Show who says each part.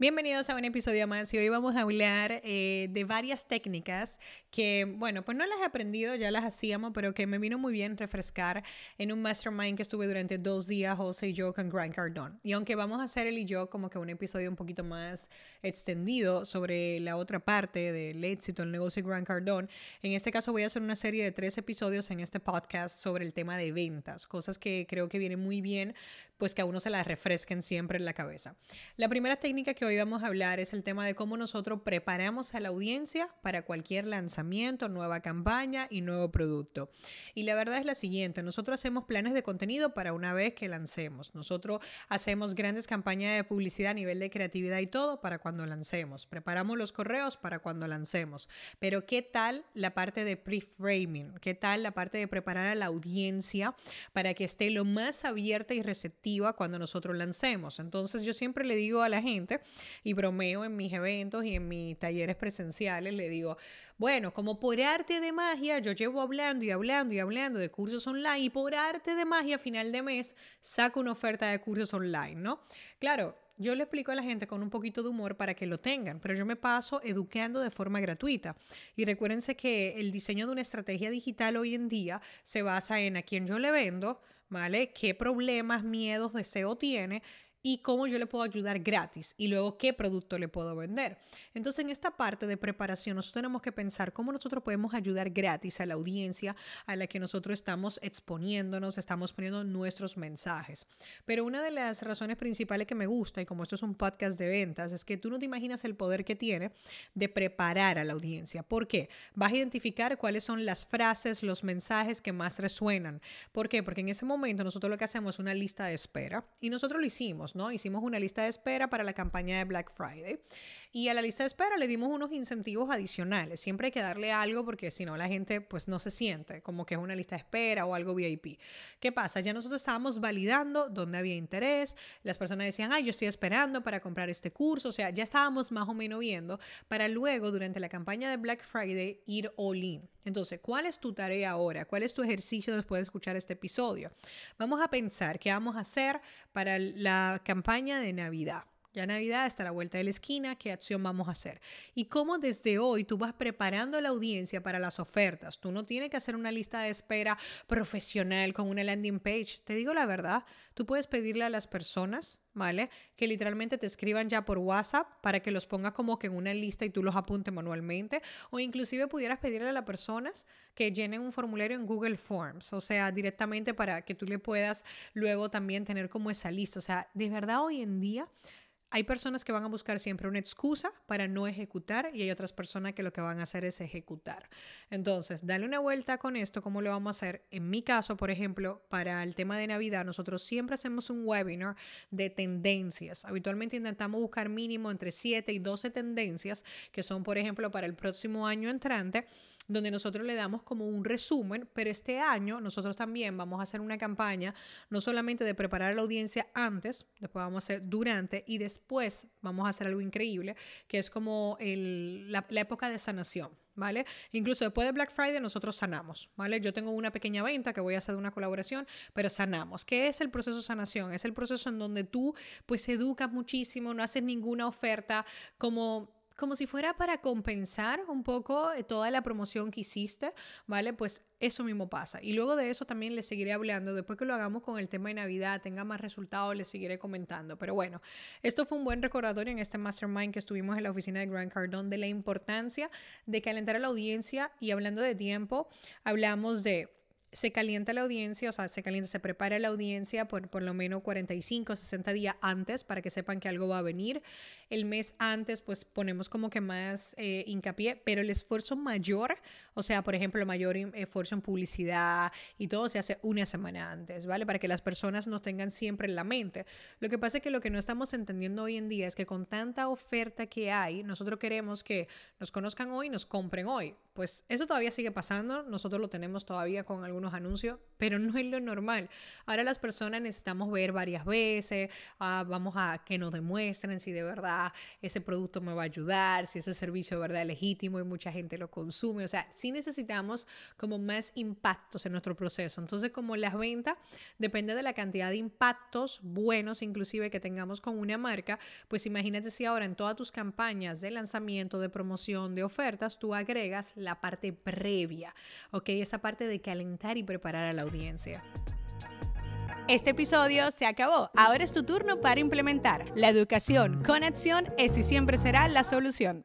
Speaker 1: Bienvenidos a un episodio más y hoy vamos a hablar eh, de varias técnicas que, bueno, pues no las he aprendido, ya las hacíamos, pero que me vino muy bien refrescar en un mastermind que estuve durante dos días, José y yo, con Grant Cardone. Y aunque vamos a hacer él y yo como que un episodio un poquito más extendido sobre la otra parte del éxito del negocio de Grant Cardone, en este caso voy a hacer una serie de tres episodios en este podcast sobre el tema de ventas, cosas que creo que vienen muy bien, pues que a uno se las refresquen siempre en la cabeza. La primera técnica que hoy vamos a hablar es el tema de cómo nosotros preparamos a la audiencia para cualquier lanzamiento, nueva campaña y nuevo producto. Y la verdad es la siguiente, nosotros hacemos planes de contenido para una vez que lancemos. Nosotros hacemos grandes campañas de publicidad a nivel de creatividad y todo para cuando lancemos. Preparamos los correos para cuando lancemos. Pero ¿qué tal la parte de pre-framing? ¿Qué tal la parte de preparar a la audiencia para que esté lo más abierta y receptiva cuando nosotros lancemos? Entonces yo siempre le digo a la gente y bromeo en mis eventos y en mis talleres presenciales, le digo, bueno, como por arte de magia, yo llevo hablando y hablando y hablando de cursos online y por arte de magia, a final de mes, saco una oferta de cursos online, ¿no? Claro, yo le explico a la gente con un poquito de humor para que lo tengan, pero yo me paso educando de forma gratuita. Y recuérdense que el diseño de una estrategia digital hoy en día se basa en a quién yo le vendo, ¿vale? ¿Qué problemas, miedos, deseo tiene? Y cómo yo le puedo ayudar gratis y luego qué producto le puedo vender. Entonces, en esta parte de preparación, nosotros tenemos que pensar cómo nosotros podemos ayudar gratis a la audiencia a la que nosotros estamos exponiéndonos, estamos poniendo nuestros mensajes. Pero una de las razones principales que me gusta, y como esto es un podcast de ventas, es que tú no te imaginas el poder que tiene de preparar a la audiencia. ¿Por qué? Vas a identificar cuáles son las frases, los mensajes que más resuenan. ¿Por qué? Porque en ese momento nosotros lo que hacemos es una lista de espera y nosotros lo hicimos. ¿No? Hicimos una lista de espera para la campaña de Black Friday y a la lista de espera le dimos unos incentivos adicionales. Siempre hay que darle algo porque si no la gente pues no se siente como que es una lista de espera o algo VIP. ¿Qué pasa? Ya nosotros estábamos validando dónde había interés, las personas decían, ay, yo estoy esperando para comprar este curso, o sea, ya estábamos más o menos viendo para luego durante la campaña de Black Friday ir all in. Entonces, ¿cuál es tu tarea ahora? ¿Cuál es tu ejercicio después de escuchar este episodio? Vamos a pensar qué vamos a hacer para la campaña de Navidad. Ya Navidad está a la vuelta de la esquina, ¿qué acción vamos a hacer? Y cómo desde hoy tú vas preparando a la audiencia para las ofertas. Tú no tienes que hacer una lista de espera profesional con una landing page. Te digo la verdad, tú puedes pedirle a las personas, ¿vale? Que literalmente te escriban ya por WhatsApp para que los pongas como que en una lista y tú los apuntes manualmente. O inclusive pudieras pedirle a las personas que llenen un formulario en Google Forms, o sea, directamente para que tú le puedas luego también tener como esa lista. O sea, de verdad hoy en día hay personas que van a buscar siempre una excusa para no ejecutar y hay otras personas que lo que van a hacer es ejecutar. Entonces, dale una vuelta con esto, ¿cómo lo vamos a hacer? En mi caso, por ejemplo, para el tema de Navidad, nosotros siempre hacemos un webinar de tendencias. Habitualmente intentamos buscar mínimo entre 7 y 12 tendencias que son, por ejemplo, para el próximo año entrante donde nosotros le damos como un resumen, pero este año nosotros también vamos a hacer una campaña, no solamente de preparar a la audiencia antes, después vamos a hacer durante y después vamos a hacer algo increíble, que es como la, época de sanación. ¿vale? Incluso después de Black Friday nosotros sanamos, ¿vale? Yo tengo una pequeña venta que voy a hacer una colaboración, pero sanamos. ¿Qué es el proceso de sanación? Es el proceso en donde tú pues educas muchísimo, no haces ninguna oferta como como si fuera para compensar un poco eh, toda la promoción que hiciste, ¿vale? Pues eso mismo pasa. Y luego de eso también les seguiré hablando. Después que lo hagamos con el tema de Navidad, tenga más resultados, les seguiré comentando. Pero bueno, esto fue un buen recordatorio en este mastermind que estuvimos en la oficina de Grant Cardone de la importancia de calentar a la audiencia. Y hablando de tiempo, hablamos de se calienta la audiencia, o sea, se calienta, se prepara la audiencia por por lo menos 45, 60 días antes para que sepan que algo va a venir. El mes antes, pues ponemos como que más eh, hincapié, pero el esfuerzo mayor, o sea, por ejemplo, el mayor esfuerzo en publicidad y todo se hace una semana antes, ¿vale? Para que las personas nos tengan siempre en la mente. Lo que pasa es que lo que no estamos entendiendo hoy en día es que con tanta oferta que hay, nosotros queremos que nos conozcan hoy y nos compren hoy. Pues eso todavía sigue pasando, nosotros lo tenemos todavía con algún algunos anuncios, pero no es lo normal. Ahora las personas necesitamos ver varias veces, ah, vamos a que nos demuestren si de verdad ese producto me va a ayudar, si ese servicio de verdad es legítimo y mucha gente lo consume. O sea, sí necesitamos como más impactos en nuestro proceso. Entonces, como las ventas, depende de la cantidad de impactos buenos inclusive que tengamos con una marca, pues imagínate si ahora en todas tus campañas de lanzamiento, de promoción, de ofertas, tú agregas la parte previa, ¿ok? Esa parte de calentar y preparar a la audiencia.
Speaker 2: Este episodio se acabó. Ahora es tu turno para implementar. La educación con acción es y siempre será la solución.